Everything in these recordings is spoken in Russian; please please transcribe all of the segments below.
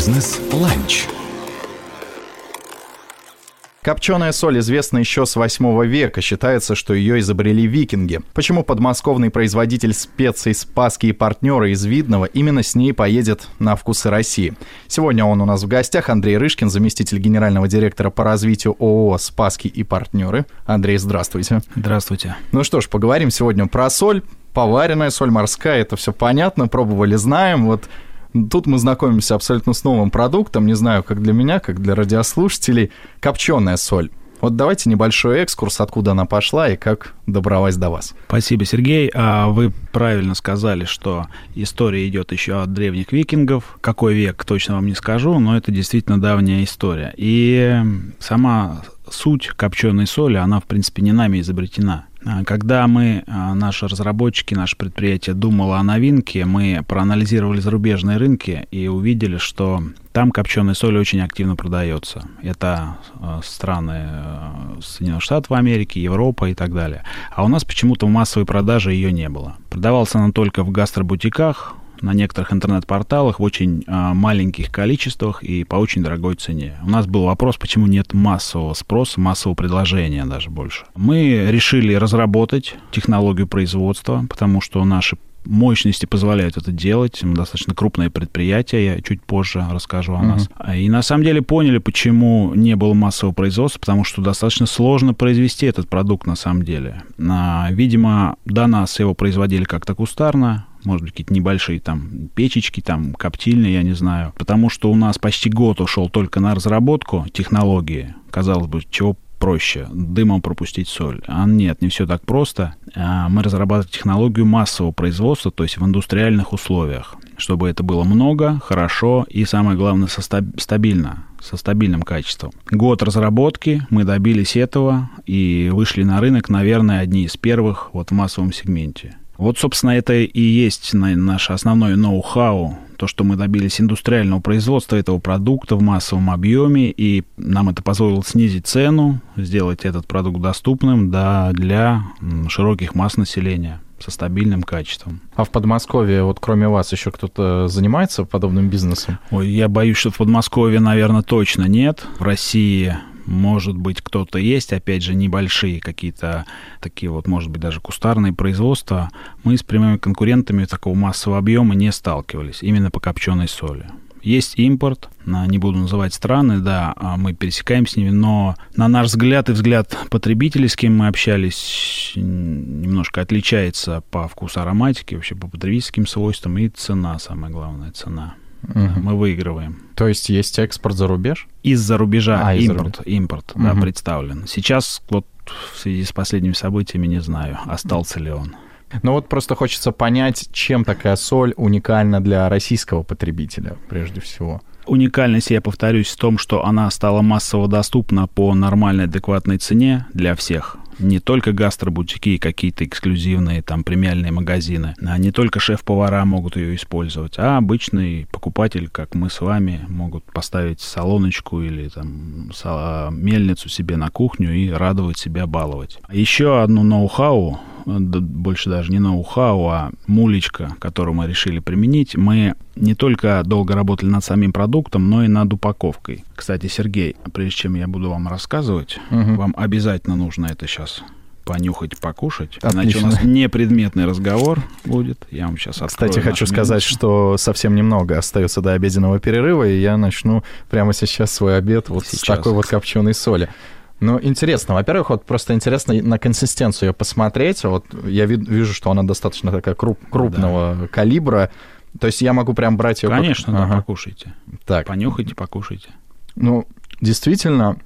Бизнес-ланч. Копченая соль известна еще с 8 века. Считается, что ее изобрели викинги. Почему подмосковный производитель специй Спаски и партнеры из Видного именно с ней поедет на вкусы России? Сегодня он у нас в гостях. Андрей Рышкин, заместитель генерального директора по развитию ООО «Спаски и партнеры». Андрей, здравствуйте. Здравствуйте. Ну что ж, поговорим сегодня про соль. Поваренная соль морская, это все понятно, пробовали, знаем. Вот Тут мы знакомимся абсолютно с новым продуктом, не знаю, как для меня, как для радиослушателей, копченая соль. Вот давайте небольшой экскурс, откуда она пошла и как добралась до вас. Спасибо, Сергей. А вы правильно сказали, что история идет еще от древних викингов. Какой век, точно вам не скажу, но это действительно давняя история. И сама суть копченой соли, она, в принципе, не нами изобретена. А, когда мы, а, наши разработчики, наше предприятие думало о новинке, мы проанализировали зарубежные рынки и увидели, что там копченая соль очень активно продается. Это а, страны Соединенных Штатов Америки, Европа и так далее. А у нас почему-то в массовой продаже ее не было. Продавалась она только в гастробутиках, на некоторых интернет-порталах в очень а, маленьких количествах и по очень дорогой цене. У нас был вопрос, почему нет массового спроса, массового предложения даже больше. Мы решили разработать технологию производства, потому что наши мощности позволяют это делать. Мы достаточно крупное предприятие, я чуть позже расскажу о uh-huh. нас. И на самом деле поняли, почему не было массового производства, потому что достаточно сложно произвести этот продукт на самом деле. Видимо, до нас его производили как-то кустарно, может быть, какие-то небольшие там печечки, там коптильные, я не знаю. Потому что у нас почти год ушел только на разработку технологии. Казалось бы, чего проще дымом пропустить соль. А нет, не все так просто. А мы разрабатываем технологию массового производства, то есть в индустриальных условиях, чтобы это было много, хорошо и, самое главное, со стабильно, со стабильным качеством. Год разработки, мы добились этого и вышли на рынок, наверное, одни из первых вот в массовом сегменте. Вот, собственно, это и есть наше основное ноу-хау, то, что мы добились индустриального производства этого продукта в массовом объеме, и нам это позволило снизить цену, сделать этот продукт доступным да, для широких масс населения со стабильным качеством. А в Подмосковье, вот кроме вас, еще кто-то занимается подобным бизнесом? Ой, я боюсь, что в Подмосковье, наверное, точно нет. В России может быть, кто-то есть, опять же, небольшие какие-то такие вот, может быть, даже кустарные производства. Мы с прямыми конкурентами такого массового объема не сталкивались, именно по копченой соли. Есть импорт, не буду называть страны, да, а мы пересекаем с ними, но на наш взгляд и взгляд потребителей, с кем мы общались, немножко отличается по вкусу ароматики, вообще по потребительским свойствам и цена, самая главная цена. Угу. Мы выигрываем. То есть есть экспорт за рубеж? Из-за рубежа а, импорт, из импорт угу. да, представлен. Сейчас вот в связи с последними событиями не знаю, остался ли он. Ну вот просто хочется понять, чем такая соль уникальна для российского потребителя, прежде всего. Уникальность, я повторюсь, в том, что она стала массово доступна по нормальной, адекватной цене для всех не только гастробутики и какие-то эксклюзивные там премиальные магазины, а не только шеф-повара могут ее использовать, а обычный покупатель, как мы с вами, могут поставить салоночку или там мельницу себе на кухню и радовать себя, баловать. Еще одно ноу-хау больше даже не ноу-хау, а мулечка, которую мы решили применить, мы не только долго работали над самим продуктом, но и над упаковкой. Кстати, Сергей, прежде чем я буду вам рассказывать, угу. вам обязательно нужно это сейчас понюхать, покушать. Отлично. Иначе у нас непредметный разговор будет. Я вам сейчас открою. Кстати, хочу сказать, что совсем немного остается до обеденного перерыва, и я начну прямо сейчас свой обед вот сейчас. с такой вот копченой соли. Ну, интересно. Во-первых, вот просто интересно на консистенцию ее посмотреть. Вот я вижу, что она достаточно такая круп, крупного да. калибра. То есть я могу прям брать ее... Конечно, как... да, ага. покушайте. Так. Понюхайте, покушайте. Ну, действительно,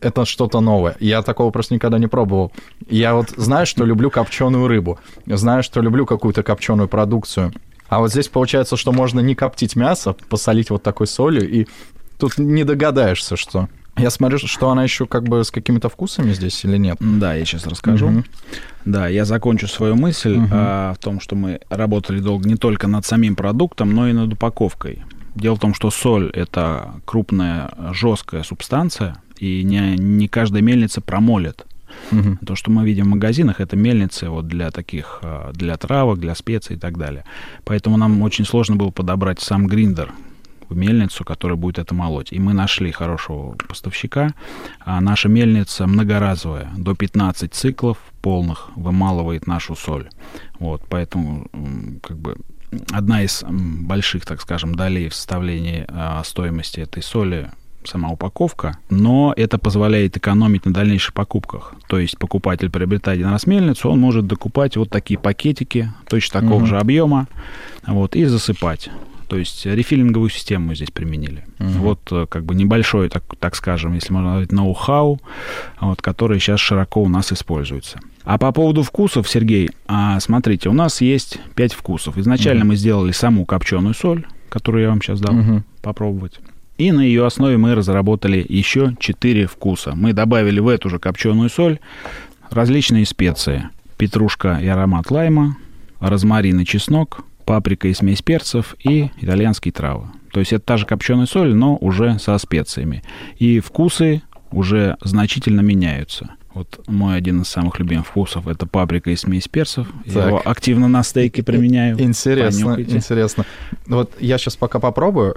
это что-то новое. Я такого просто никогда не пробовал. Я вот знаю, что люблю копченую рыбу, знаю, что люблю какую-то копченую продукцию. А вот здесь получается, что можно не коптить мясо, посолить вот такой солью, и тут не догадаешься, что... Я смотрю, что она еще как бы с какими-то вкусами здесь или нет. Да, я сейчас расскажу. Угу. Да, я закончу свою мысль угу. а, в том, что мы работали долго не только над самим продуктом, но и над упаковкой. Дело в том, что соль это крупная жесткая субстанция, и не, не каждая мельница промолит. Угу. То, что мы видим в магазинах, это мельницы вот для таких, а, для травок, для специй и так далее. Поэтому нам очень сложно было подобрать сам гриндер, мельницу, которая будет это молоть. И мы нашли хорошего поставщика. А наша мельница многоразовая, до 15 циклов полных вымалывает нашу соль. Вот, поэтому как бы одна из больших, так скажем, долей в составлении а, стоимости этой соли сама упаковка, но это позволяет экономить на дальнейших покупках. То есть покупатель приобретает один раз мельницу, он может докупать вот такие пакетики точно такого угу. же объема вот, и засыпать. То есть рефиллинговую систему мы здесь применили. Угу. Вот э, как бы небольшой, так, так скажем, если можно сказать, ноу-хау, вот, который сейчас широко у нас используется. А по поводу вкусов, Сергей, а, смотрите, у нас есть пять вкусов. Изначально угу. мы сделали саму копченую соль, которую я вам сейчас дам угу. попробовать. И на ее основе мы разработали еще четыре вкуса. Мы добавили в эту же копченую соль различные специи. Петрушка и аромат лайма, розмарин и чеснок, паприка и смесь перцев и итальянские травы. То есть это та же копченая соль, но уже со специями. И вкусы уже значительно меняются. Вот мой один из самых любимых вкусов это паприка и смесь перцев. Так. Я его активно на стейке применяю. Интересно, Понюхайте. интересно. Вот я сейчас пока попробую.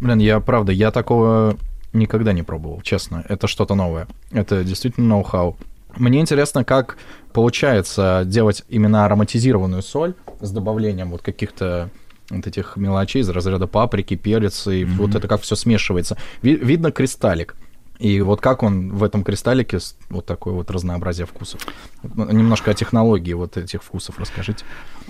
Блин, я правда, я такого никогда не пробовал, честно. Это что-то новое. Это действительно ноу-хау. Мне интересно, как получается делать именно ароматизированную соль с добавлением вот каких-то вот этих мелочей из разряда паприки, перец, и mm-hmm. вот это как все смешивается. Ви- видно кристаллик. И вот как он в этом кристаллике, вот такое вот разнообразие вкусов. Немножко о технологии вот этих вкусов расскажите.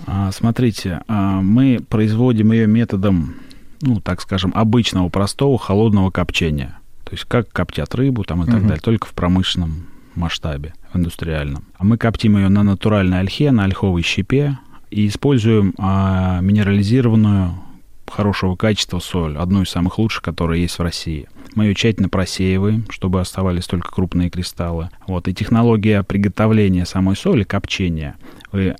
А, смотрите, а, мы производим ее методом, ну, так скажем, обычного, простого, холодного копчения. То есть как коптят рыбу там и так угу. далее, только в промышленном масштабе, в индустриальном. А мы коптим ее на натуральной ольхе, на ольховой щепе и используем а, минерализированную хорошего качества соль, одну из самых лучших, которая есть в России. Мы ее тщательно просеиваем, чтобы оставались только крупные кристаллы. Вот. И технология приготовления самой соли, копчения, вы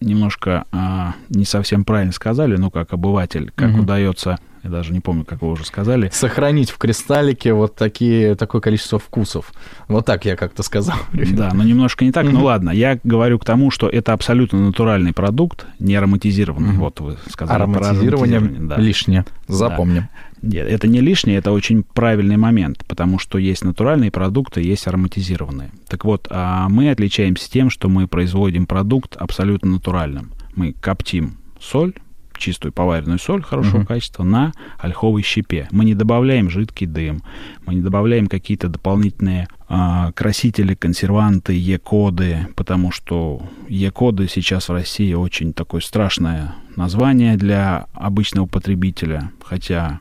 немножко а, не совсем правильно сказали, ну, как обыватель, как угу. удается я даже не помню, как вы уже сказали. Сохранить в кристаллике вот такие, такое количество вкусов. Вот так я как-то сказал. Да, но немножко не так. Ну ладно, я говорю к тому, что это абсолютно натуральный продукт, не ароматизированный. Вот вы сказали. Ароматизирование, да. лишнее. Запомним. Нет, это не лишнее, это очень правильный момент, потому что есть натуральные продукты, есть ароматизированные. Так вот, а мы отличаемся тем, что мы производим продукт абсолютно натуральным. Мы коптим соль, чистую поваренную соль хорошего uh-huh. качества на ольховой щепе. Мы не добавляем жидкий дым, мы не добавляем какие-то дополнительные а, красители, консерванты, Е-коды, потому что Е-коды сейчас в России очень такое страшное название для обычного потребителя, хотя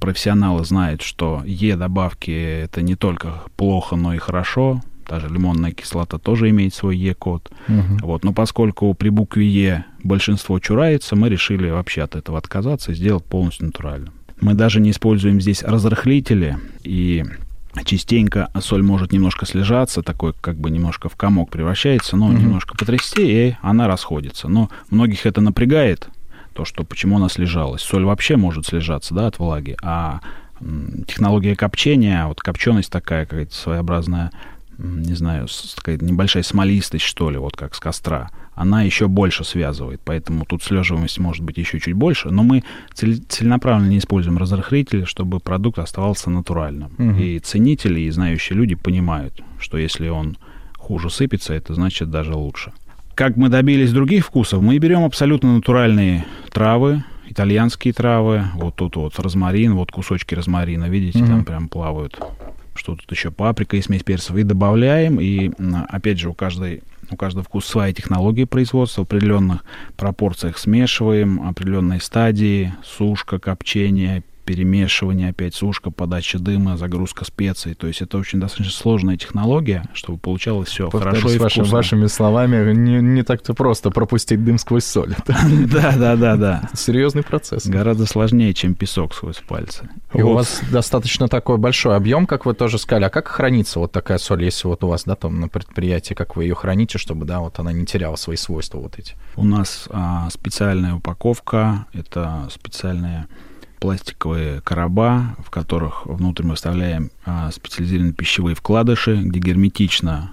профессионалы знают, что Е-добавки это не только плохо, но и хорошо, та же лимонная кислота тоже имеет свой Е-код. Угу. Вот. Но поскольку при букве Е большинство чурается, мы решили вообще от этого отказаться и сделать полностью натурально. Мы даже не используем здесь разрыхлители, и частенько соль может немножко слежаться, такой как бы немножко в комок превращается, но угу. немножко потрясти, и она расходится. Но многих это напрягает, то, что почему она слежалась. Соль вообще может слежаться, да, от влаги, а технология копчения, вот копченость такая какая-то своеобразная, не знаю, такая небольшая смолистость, что ли, вот как с костра, она еще больше связывает. Поэтому тут слеживаемость может быть еще чуть больше. Но мы целенаправленно не используем разрыхлители, чтобы продукт оставался натуральным. Угу. И ценители, и знающие люди понимают, что если он хуже сыпется, это значит даже лучше. Как мы добились других вкусов? Мы берем абсолютно натуральные травы, итальянские травы. Вот тут вот розмарин, вот кусочки розмарина, видите, угу. там прям плавают что тут еще паприка и смесь перцев, и добавляем, и опять же у каждой у каждого вкуса своя технология производства, в определенных пропорциях смешиваем, определенные стадии, сушка, копчение, перемешивание, опять сушка, подача дыма, загрузка специй. То есть это очень достаточно сложная технология, чтобы получалось все хорошо и вашим, вкусно. Вашими словами, не, не так-то просто пропустить дым сквозь соль. Да, да, да, да. Серьезный процесс. Гораздо сложнее, чем песок сквозь пальцы. И у вас достаточно такой большой объем, как вы тоже сказали. А как хранится вот такая соль, если вот у вас, да, там на предприятии, как вы ее храните, чтобы, да, вот она не теряла свои свойства вот эти? У нас а, специальная упаковка, это специальная пластиковые короба, в которых внутрь мы вставляем а, специализированные пищевые вкладыши, где герметично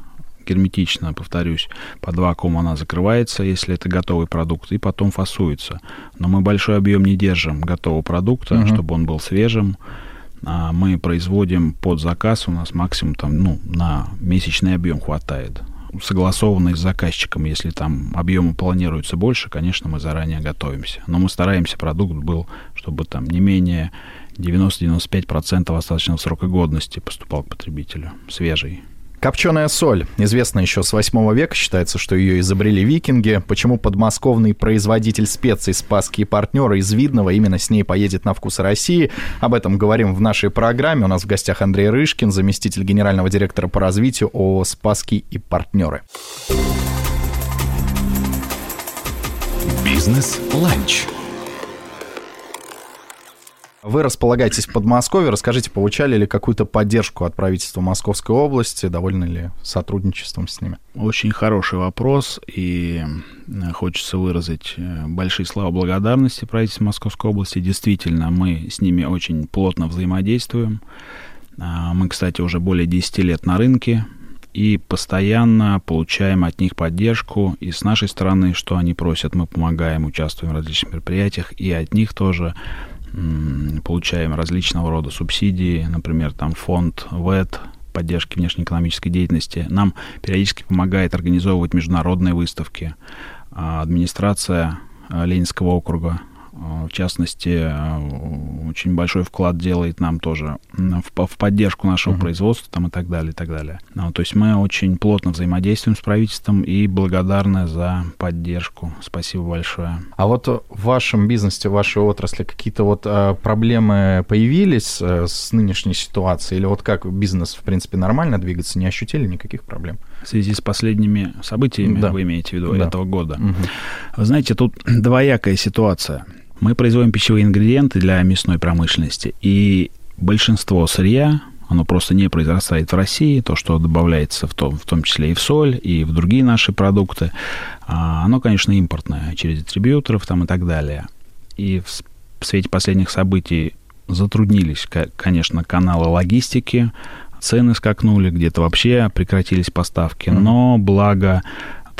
герметично, повторюсь, под вакуум она закрывается, если это готовый продукт, и потом фасуется. Но мы большой объем не держим готового продукта, uh-huh. чтобы он был свежим. А мы производим под заказ, у нас максимум там, ну, на месячный объем хватает. Согласованный с заказчиком, если там объемы планируется больше, конечно, мы заранее готовимся. Но мы стараемся, продукт был, чтобы там не менее 90-95% остаточного срока годности поступал к потребителю, свежий. Копченая соль. Известна еще с 8 века, считается, что ее изобрели викинги. Почему подмосковный производитель специй Спасские партнеры из Видного именно с ней поедет на вкус России? Об этом говорим в нашей программе. У нас в гостях Андрей Рышкин, заместитель генерального директора по развитию ООО «Спасские и партнеры». Бизнес-ланч. Вы располагаетесь в Подмосковье. Расскажите, получали ли какую-то поддержку от правительства Московской области? Довольны ли сотрудничеством с ними? Очень хороший вопрос, и э, хочется выразить э, большие слова благодарности правительству Московской области. Действительно, мы с ними очень плотно взаимодействуем. А, мы, кстати, уже более 10 лет на рынке, и постоянно получаем от них поддержку. И с нашей стороны, что они просят, мы помогаем, участвуем в различных мероприятиях, и от них тоже получаем различного рода субсидии, например, там фонд ВЭД, поддержки внешнеэкономической деятельности. Нам периодически помогает организовывать международные выставки. А администрация а, Ленинского округа в частности, э, очень большой вклад делает нам тоже в, в поддержку нашего uh-huh. производства там, и так далее, и так далее. Ну, то есть мы очень плотно взаимодействуем с правительством и благодарны за поддержку. Спасибо большое. А вот в вашем бизнесе, в вашей отрасли какие-то вот а, проблемы появились с нынешней ситуацией? Или вот как бизнес, в принципе, нормально двигаться? Не ощутили никаких проблем? В связи с последними событиями, да. вы имеете в виду, да. этого года. Угу. Вы знаете, тут двоякая ситуация. Мы производим пищевые ингредиенты для мясной промышленности, и большинство сырья, оно просто не произрастает в России, то, что добавляется в том, в том числе и в соль, и в другие наши продукты, а, оно, конечно, импортное, через дистрибьюторов там и так далее. И в, в свете последних событий затруднились, конечно, каналы логистики, цены скакнули, где-то вообще прекратились поставки, но благо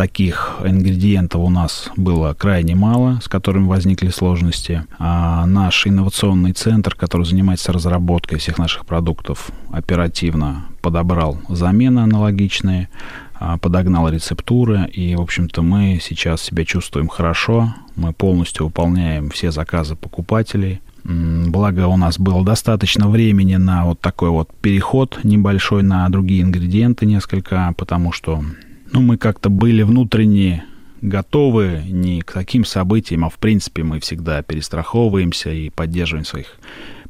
таких ингредиентов у нас было крайне мало, с которыми возникли сложности. А наш инновационный центр, который занимается разработкой всех наших продуктов, оперативно подобрал замены аналогичные, а, подогнал рецептуры, и, в общем-то, мы сейчас себя чувствуем хорошо, мы полностью выполняем все заказы покупателей, Благо у нас было достаточно времени на вот такой вот переход небольшой на другие ингредиенты несколько, потому что ну, мы как-то были внутренне готовы не к таким событиям, а в принципе мы всегда перестраховываемся и поддерживаем своих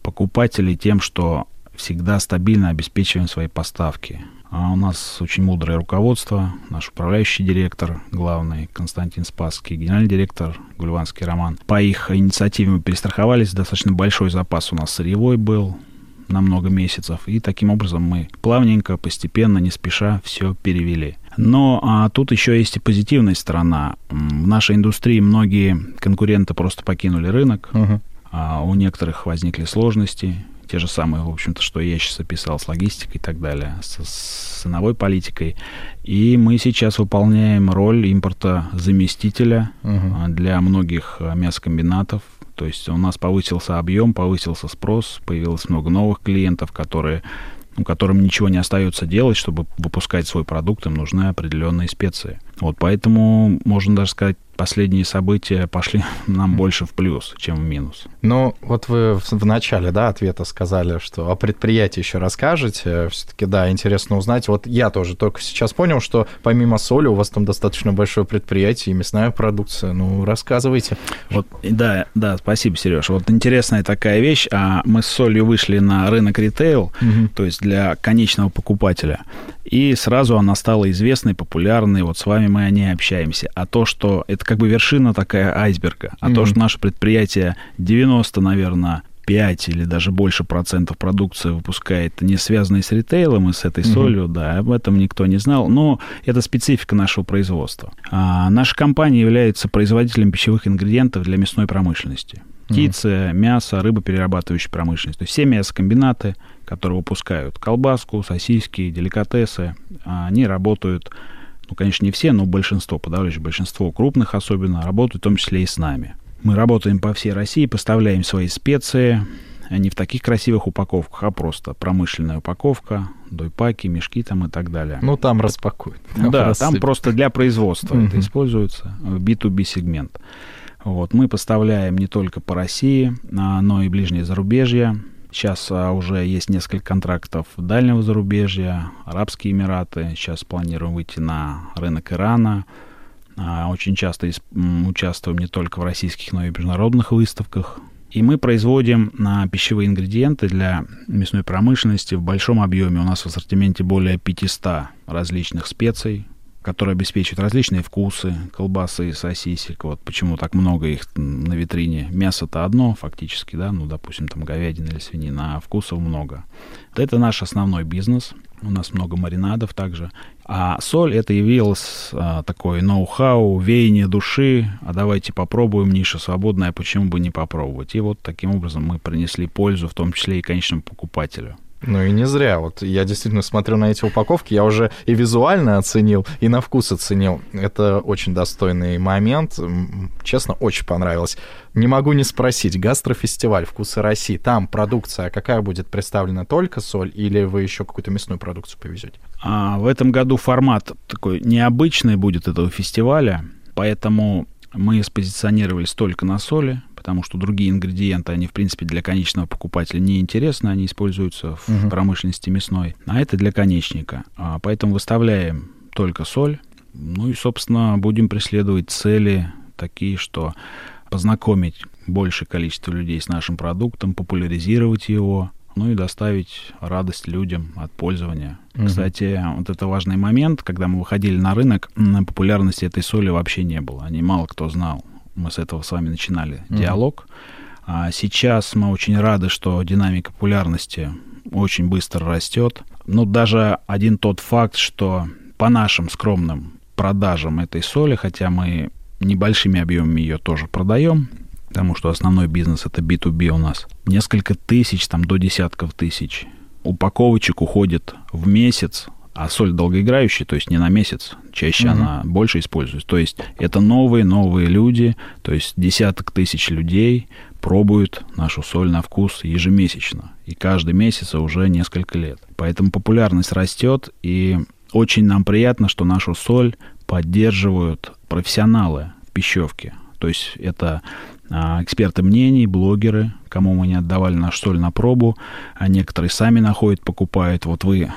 покупателей тем, что всегда стабильно обеспечиваем свои поставки. А у нас очень мудрое руководство, наш управляющий директор, главный Константин Спасский, генеральный директор Гульванский Роман. По их инициативе мы перестраховались, достаточно большой запас у нас сырьевой был, на много месяцев. И таким образом мы плавненько, постепенно, не спеша все перевели. Но а, тут еще есть и позитивная сторона. В нашей индустрии многие конкуренты просто покинули рынок, uh-huh. а у некоторых возникли сложности, те же самые, в общем-то, что я сейчас описал с логистикой и так далее, с, с ценовой политикой. И мы сейчас выполняем роль импорта заместителя uh-huh. для многих а, мясокомбинатов. То есть у нас повысился объем, повысился спрос, появилось много новых клиентов, которые ну, которым ничего не остается делать, чтобы выпускать свой продукт, им нужны определенные специи. Вот поэтому можно даже сказать, последние события пошли нам больше в плюс, чем в минус. Ну, вот вы в начале, да, ответа сказали, что о предприятии еще расскажете. Все-таки, да, интересно узнать. Вот я тоже только сейчас понял, что помимо соли у вас там достаточно большое предприятие и мясная продукция. Ну, рассказывайте. Вот, да, да, спасибо, Сереж. Вот интересная такая вещь. А мы с солью вышли на рынок ритейл, угу. то есть для конечного покупателя. И сразу она стала известной, популярной. Вот с вами мы о ней общаемся. А то, что это как бы вершина такая айсберга. А mm-hmm. то, что наше предприятие 90, наверное, 5 или даже больше процентов продукции выпускает не связанной с ритейлом и с этой солью, да, об этом никто не знал, но это специфика нашего производства. А, наша компания является производителем пищевых ингредиентов для мясной промышленности. птицы, mm-hmm. мясо, рыбоперерабатывающая промышленность. То есть все мясокомбинаты, которые выпускают колбаску, сосиски, деликатесы, они работают, ну, конечно, не все, но большинство, подавляющее большинство крупных особенно, работают в том числе и с нами. Мы работаем по всей России, поставляем свои специи, не в таких красивых упаковках, а просто промышленная упаковка, дойпаки, мешки там и так далее. Ну, там распакуют. Там да, рассыпят. там просто для производства это используется, в B2B сегмент. Вот, мы поставляем не только по России, а, но и ближнее зарубежье. Сейчас а, уже есть несколько контрактов дальнего зарубежья, Арабские Эмираты. Сейчас планируем выйти на рынок Ирана. А, очень часто участвуем не только в российских, но и международных выставках. И мы производим на пищевые ингредиенты для мясной промышленности в большом объеме. У нас в ассортименте более 500 различных специй, которые обеспечивают различные вкусы, колбасы, сосисек. Вот почему так много их на витрине. Мясо-то одно фактически, да, ну, допустим, там говядина или свинина, а вкусов много. Это наш основной бизнес. У нас много маринадов также. А соль это явилось а, такой ноу-хау, веяние души. А давайте попробуем, ниша свободная, почему бы не попробовать? И вот таким образом мы принесли пользу, в том числе и конечному покупателю. Ну и не зря. Вот я действительно смотрю на эти упаковки, я уже и визуально оценил, и на вкус оценил. Это очень достойный момент. Честно, очень понравилось. Не могу не спросить. Гастрофестиваль «Вкусы России». Там продукция какая будет представлена? Только соль или вы еще какую-то мясную продукцию повезете? А, в этом году формат такой необычный будет этого фестиваля, поэтому мы спозиционировались только на соли, потому что другие ингредиенты, они, в принципе, для конечного покупателя не интересны, они используются в uh-huh. промышленности мясной, а это для конечника. А, поэтому выставляем только соль, ну и, собственно, будем преследовать цели такие, что познакомить большее количество людей с нашим продуктом, популяризировать его, ну и доставить радость людям от пользования. Угу. Кстати, вот это важный момент, когда мы выходили на рынок, на популярности этой соли вообще не было. Они мало кто знал мы с этого с вами начинали mm-hmm. диалог. А сейчас мы очень рады, что динамика популярности очень быстро растет. Ну, даже один тот факт, что по нашим скромным продажам этой соли, хотя мы небольшими объемами ее тоже продаем, потому что основной бизнес это B2B у нас, несколько тысяч, там до десятков тысяч упаковочек уходит в месяц а соль долгоиграющая, то есть не на месяц, чаще угу. она больше используется. То есть это новые, новые люди, то есть десяток тысяч людей пробуют нашу соль на вкус ежемесячно. И каждый месяц уже несколько лет. Поэтому популярность растет, и очень нам приятно, что нашу соль поддерживают профессионалы в пищевке. То есть это а, эксперты мнений, блогеры, кому мы не отдавали нашу соль на пробу, а некоторые сами находят, покупают. Вот вы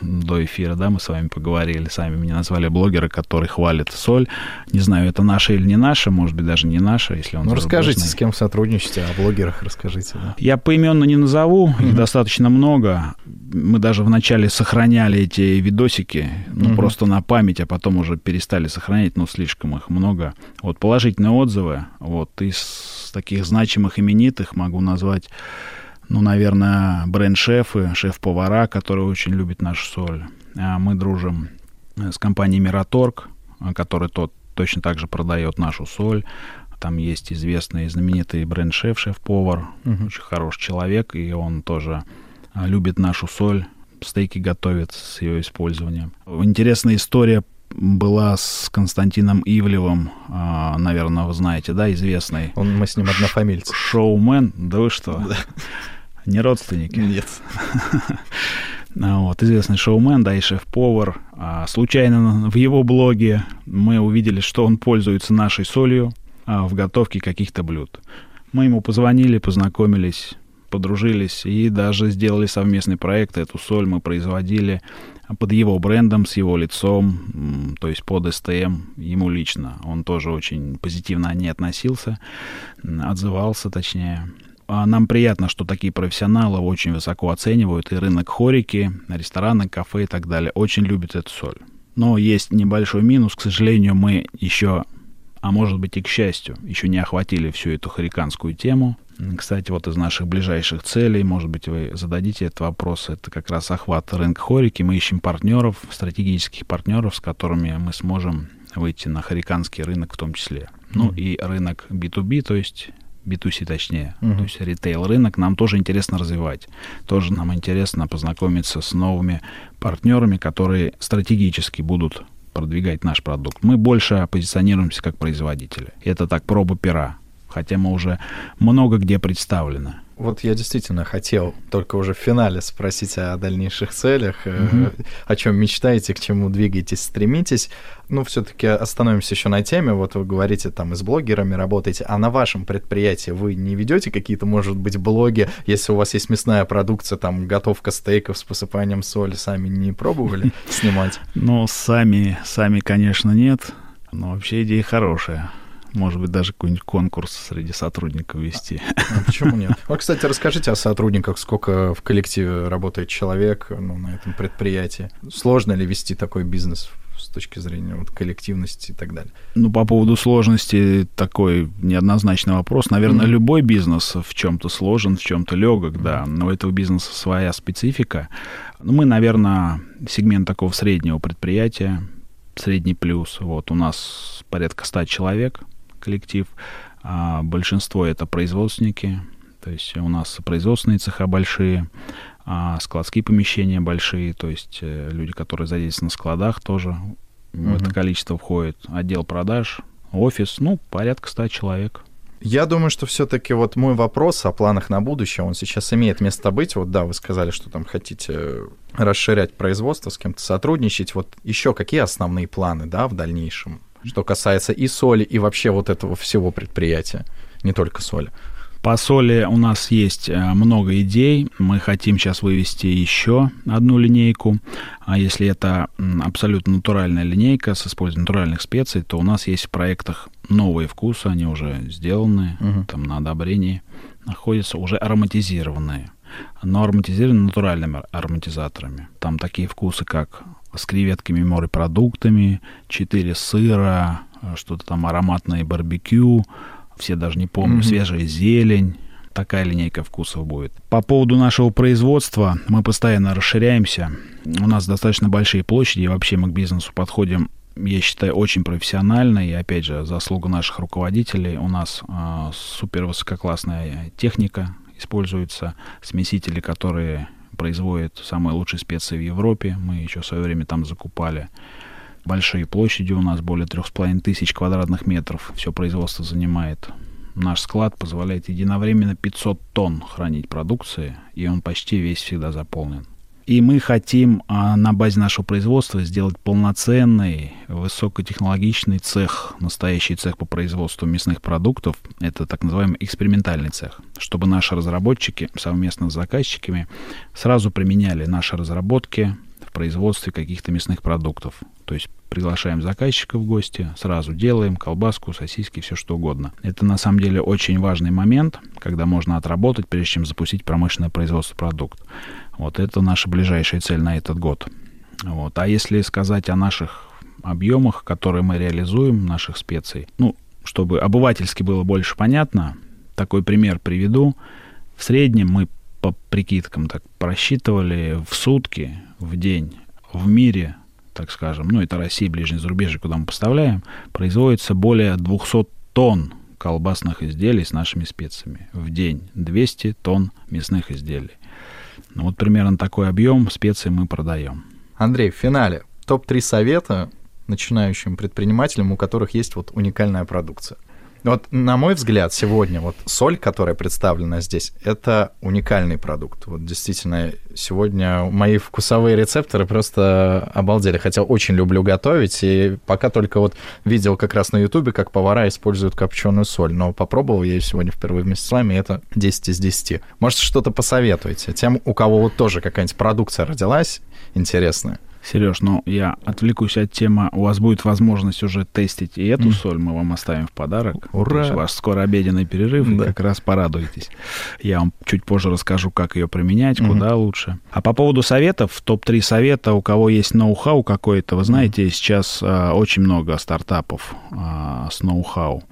до эфира, да, мы с вами поговорили, сами меня назвали блогеры, которые хвалят соль. Не знаю, это наша или не наша, может быть, даже не наша, если он Ну, расскажите, с кем сотрудничаете, о блогерах расскажите. Да. Я поименно не назову, mm-hmm. их достаточно много. Мы даже вначале сохраняли эти видосики, ну, mm-hmm. просто на память, а потом уже перестали сохранять, ну, слишком их много. Вот положительные отзывы, вот из таких значимых именитых могу назвать ну, наверное, бренд-шефы, шеф-повара, которые очень любят нашу соль. А мы дружим э, с компанией Мираторг, э, который тот точно так же продает нашу соль. Там есть известный знаменитый бренд-шеф, шеф-повар, uh-huh. очень хороший человек, и он тоже э, любит нашу соль, стейки готовит с ее использованием. Интересная история была с Константином Ивлевым, наверное, вы знаете, да, известный. Он, мы с ним однофамильцы. Шоумен, да вы что? Да. Не родственники? Нет. А, вот, известный шоумен, да, и шеф-повар. А, случайно в его блоге мы увидели, что он пользуется нашей солью а, в готовке каких-то блюд. Мы ему позвонили, познакомились, подружились и даже сделали совместный проект. Эту соль мы производили под его брендом, с его лицом, то есть под СТМ, ему лично. Он тоже очень позитивно о ней относился, отзывался точнее. А нам приятно, что такие профессионалы очень высоко оценивают и рынок хорики, рестораны, кафе и так далее. Очень любят эту соль. Но есть небольшой минус. К сожалению, мы еще, а может быть и к счастью, еще не охватили всю эту хариканскую тему. Кстати, вот из наших ближайших целей, может быть, вы зададите этот вопрос, это как раз охват рынка хорики. Мы ищем партнеров, стратегических партнеров, с которыми мы сможем выйти на хариканский рынок в том числе. Ну и рынок B2B, то есть B2C точнее, uh-huh. то есть ритейл-рынок, нам тоже интересно развивать. Тоже нам интересно познакомиться с новыми партнерами, которые стратегически будут продвигать наш продукт. Мы больше позиционируемся как производители. Это так проба пера, хотя мы уже много где представлены. Вот я действительно хотел только уже в финале спросить о дальнейших целях, угу. о чем мечтаете, к чему двигаетесь, стремитесь. Ну, все-таки остановимся еще на теме. Вот вы говорите, там и с блогерами работаете, а на вашем предприятии вы не ведете какие-то, может быть, блоги, если у вас есть мясная продукция, там готовка стейков с посыпанием соли, сами не пробовали снимать? Ну, сами, сами, конечно, нет. Но вообще идея хорошая. Может быть, даже какой-нибудь конкурс среди сотрудников вести. А почему нет? Вот, кстати, расскажите о сотрудниках, сколько в коллективе работает человек ну, на этом предприятии. Сложно ли вести такой бизнес с точки зрения вот, коллективности и так далее? Ну, по поводу сложности такой неоднозначный вопрос. Наверное, mm-hmm. любой бизнес в чем-то сложен, в чем-то легок, да. Но у этого бизнеса своя специфика. Ну, мы, наверное, сегмент такого среднего предприятия, средний плюс. Вот у нас порядка 100 человек – коллектив. А большинство это производственники, то есть у нас производственные цеха большие, а складские помещения большие, то есть э, люди, которые задействованы на складах тоже uh-huh. в это количество входит. Отдел продаж, офис, ну, порядка 100 человек. Я думаю, что все-таки вот мой вопрос о планах на будущее, он сейчас имеет место быть. Вот да, вы сказали, что там хотите расширять производство, с кем-то сотрудничать. Вот еще какие основные планы, да, в дальнейшем? Что касается и соли, и вообще вот этого всего предприятия, не только соли. По соли у нас есть э, много идей. Мы хотим сейчас вывести еще одну линейку. А если это абсолютно натуральная линейка с использованием натуральных специй, то у нас есть в проектах новые вкусы, они уже сделаны, угу. там на одобрении находятся уже ароматизированные. Но ароматизированы натуральными ароматизаторами. Там такие вкусы, как с креветками, морепродуктами, 4 сыра, э, что-то там ароматное барбекю, все даже не помню, mm-hmm. свежая зелень. Такая линейка вкусов будет. По поводу нашего производства мы постоянно расширяемся. У нас достаточно большие площади, и вообще мы к бизнесу подходим я считаю, очень профессионально, и, опять же, заслуга наших руководителей. У нас э, супер высококлассная техника используется, смесители, которые производит самые лучшие специи в Европе. Мы еще в свое время там закупали. Большие площади у нас, более трех с половиной тысяч квадратных метров. Все производство занимает. Наш склад позволяет единовременно 500 тонн хранить продукции, и он почти весь всегда заполнен. И мы хотим а, на базе нашего производства сделать полноценный, высокотехнологичный цех, настоящий цех по производству мясных продуктов. Это так называемый экспериментальный цех, чтобы наши разработчики совместно с заказчиками сразу применяли наши разработки в производстве каких-то мясных продуктов. То есть приглашаем заказчика в гости, сразу делаем колбаску, сосиски, все что угодно. Это на самом деле очень важный момент, когда можно отработать, прежде чем запустить промышленное производство продукта. Вот это наша ближайшая цель на этот год. Вот. А если сказать о наших объемах, которые мы реализуем, наших специй, ну, чтобы обывательски было больше понятно, такой пример приведу. В среднем мы по прикидкам так просчитывали в сутки, в день, в мире, так скажем, ну, это Россия, ближнее зарубежье, куда мы поставляем, производится более 200 тонн колбасных изделий с нашими специями в день. 200 тонн мясных изделий. Ну, вот примерно такой объем специй мы продаем. Андрей, в финале топ-3 совета начинающим предпринимателям, у которых есть вот уникальная продукция. Вот, на мой взгляд, сегодня вот соль, которая представлена здесь, это уникальный продукт. Вот действительно, сегодня мои вкусовые рецепторы просто обалдели. Хотя очень люблю готовить, и пока только вот видел как раз на Ютубе, как повара используют копченую соль. Но попробовал я ее сегодня впервые вместе с вами, и это 10 из 10. Может, что-то посоветуете тем, у кого вот тоже какая-нибудь продукция родилась интересная? Сереж, ну я отвлекусь от темы. У вас будет возможность уже тестить и эту mm. соль, мы вам оставим в подарок. Ура! ваш скоро обеденный перерыв, да. как раз порадуйтесь. Я вам чуть позже расскажу, как ее применять, mm-hmm. куда лучше. А по поводу советов, топ-3 совета, у кого есть ноу-хау какой-то, вы знаете, mm-hmm. сейчас а, очень много стартапов а, с ноу-хау.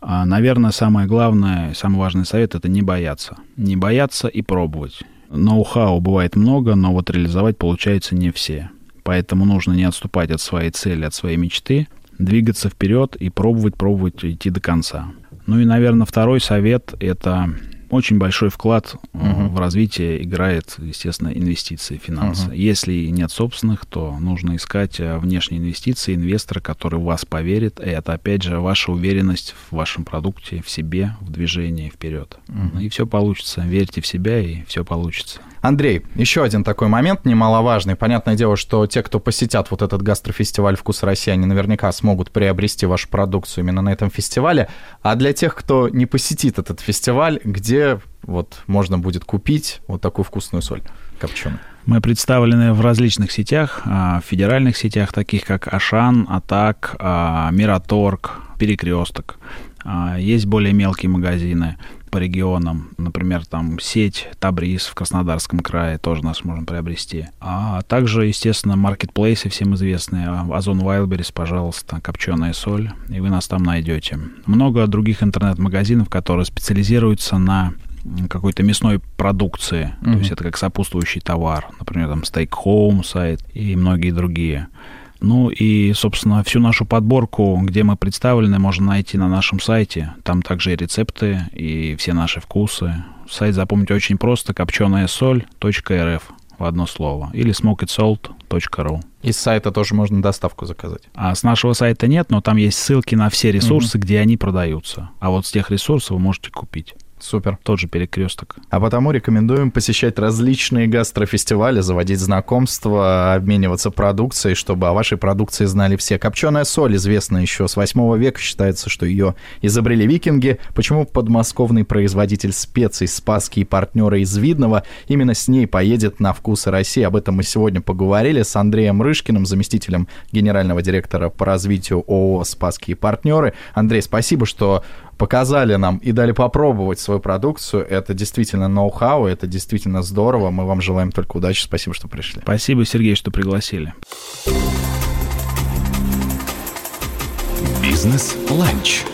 А, наверное, самое главное, самый важный совет – это не бояться. Не бояться и пробовать. Ноу-хау бывает много, но вот реализовать получается не все. Поэтому нужно не отступать от своей цели, от своей мечты, двигаться вперед и пробовать, пробовать идти до конца. Ну и, наверное, второй совет – это очень большой вклад uh-huh. в развитие играет, естественно, инвестиции, финансы. Uh-huh. Если нет собственных, то нужно искать э, внешние инвестиции, инвестора, который в вас поверит. И это, опять же, ваша уверенность в вашем продукте, в себе, в движении вперед. Uh-huh. И все получится. Верьте в себя, и все получится. Андрей, еще один такой момент немаловажный. Понятное дело, что те, кто посетят вот этот гастрофестиваль «Вкус России», они наверняка смогут приобрести вашу продукцию именно на этом фестивале. А для тех, кто не посетит этот фестиваль, где вот можно будет купить вот такую вкусную соль копченую? Мы представлены в различных сетях, а, в федеральных сетях, таких как Ашан, Атак, а, Мираторг, Перекресток. А, есть более мелкие магазины по регионам. Например, там сеть Табрис в Краснодарском крае тоже нас можно приобрести. А также, естественно, маркетплейсы всем известные. Озон Wildberries, пожалуйста, копченая соль, и вы нас там найдете. Много других интернет-магазинов, которые специализируются на какой-то мясной продукции. Mm-hmm. То есть это как сопутствующий товар. Например, там Steak Home сайт и многие другие. Ну и, собственно, всю нашу подборку, где мы представлены, можно найти на нашем сайте. Там также и рецепты, и все наши вкусы. Сайт запомнить очень просто. копченая соль.рф в одно слово. Или smokedsalt.ru. Из сайта тоже можно доставку заказать. А с нашего сайта нет, но там есть ссылки на все ресурсы, mm-hmm. где они продаются. А вот с тех ресурсов вы можете купить. Супер. Тот же перекресток. А потому рекомендуем посещать различные гастрофестивали, заводить знакомства, обмениваться продукцией, чтобы о вашей продукции знали все. Копченая соль известна еще с 8 века. Считается, что ее изобрели викинги. Почему подмосковный производитель специй Спасский и партнеры из Видного именно с ней поедет на вкусы России? Об этом мы сегодня поговорили с Андреем Рышкиным, заместителем генерального директора по развитию ООО «Спасские партнеры». Андрей, спасибо, что показали нам и дали попробовать свою продукцию. Это действительно ноу-хау, это действительно здорово. Мы вам желаем только удачи. Спасибо, что пришли. Спасибо, Сергей, что пригласили. Бизнес-ланч.